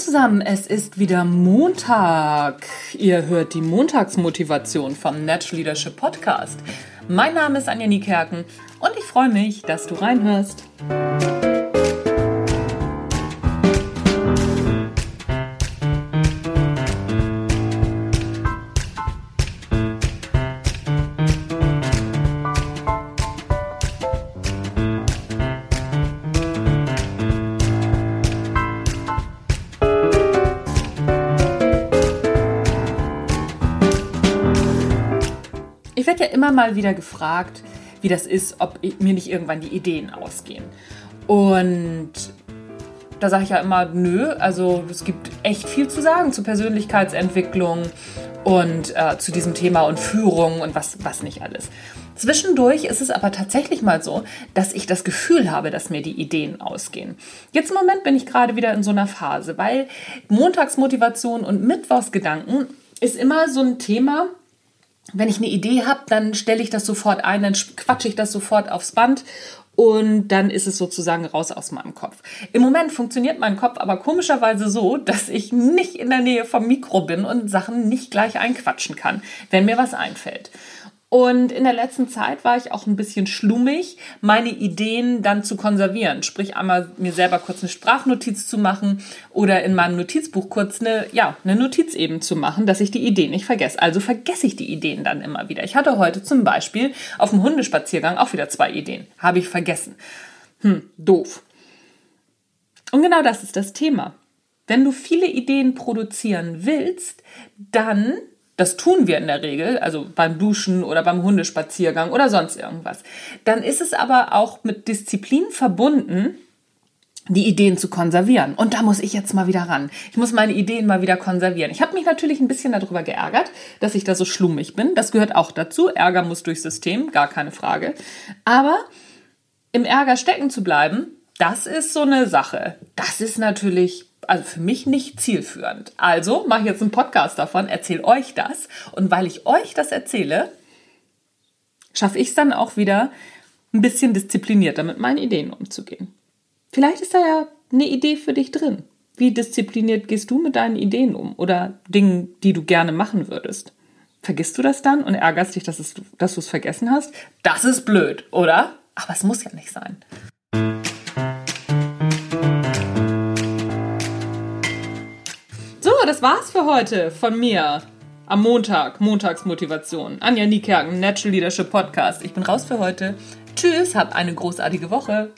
zusammen, es ist wieder Montag. Ihr hört die Montagsmotivation vom Natural Leadership Podcast. Mein Name ist Anja Niekerken und ich freue mich, dass du reinhörst. Werde ja immer mal wieder gefragt, wie das ist, ob mir nicht irgendwann die Ideen ausgehen. Und da sage ich ja immer, nö, also es gibt echt viel zu sagen zu Persönlichkeitsentwicklung und äh, zu diesem Thema und Führung und was, was nicht alles. Zwischendurch ist es aber tatsächlich mal so, dass ich das Gefühl habe, dass mir die Ideen ausgehen. Jetzt im Moment bin ich gerade wieder in so einer Phase, weil Montagsmotivation und Mittwochsgedanken ist immer so ein Thema, wenn ich eine Idee habe, dann stelle ich das sofort ein, dann quatsche ich das sofort aufs Band und dann ist es sozusagen raus aus meinem Kopf. Im Moment funktioniert mein Kopf aber komischerweise so, dass ich nicht in der Nähe vom Mikro bin und Sachen nicht gleich einquatschen kann, wenn mir was einfällt. Und in der letzten Zeit war ich auch ein bisschen schlummig, meine Ideen dann zu konservieren. Sprich, einmal mir selber kurz eine Sprachnotiz zu machen oder in meinem Notizbuch kurz eine, ja, eine Notiz eben zu machen, dass ich die Ideen nicht vergesse. Also vergesse ich die Ideen dann immer wieder. Ich hatte heute zum Beispiel auf dem Hundespaziergang auch wieder zwei Ideen. Habe ich vergessen. Hm, doof. Und genau das ist das Thema. Wenn du viele Ideen produzieren willst, dann das tun wir in der Regel, also beim Duschen oder beim Hundespaziergang oder sonst irgendwas. Dann ist es aber auch mit Disziplin verbunden, die Ideen zu konservieren. Und da muss ich jetzt mal wieder ran. Ich muss meine Ideen mal wieder konservieren. Ich habe mich natürlich ein bisschen darüber geärgert, dass ich da so schlummig bin. Das gehört auch dazu. Ärger muss durchs System, gar keine Frage. Aber im Ärger stecken zu bleiben, das ist so eine Sache. Das ist natürlich also für mich nicht zielführend. Also mache ich jetzt einen Podcast davon, erzähle euch das. Und weil ich euch das erzähle, schaffe ich es dann auch wieder, ein bisschen disziplinierter mit meinen Ideen umzugehen. Vielleicht ist da ja eine Idee für dich drin. Wie diszipliniert gehst du mit deinen Ideen um oder Dingen, die du gerne machen würdest? Vergisst du das dann und ärgerst dich, dass, es, dass du es vergessen hast? Das ist blöd, oder? Aber es muss ja nicht sein. Das war's für heute von mir. Am Montag, Montagsmotivation. Anja Niekerken, Natural Leadership Podcast. Ich bin raus für heute. Tschüss, habt eine großartige Woche.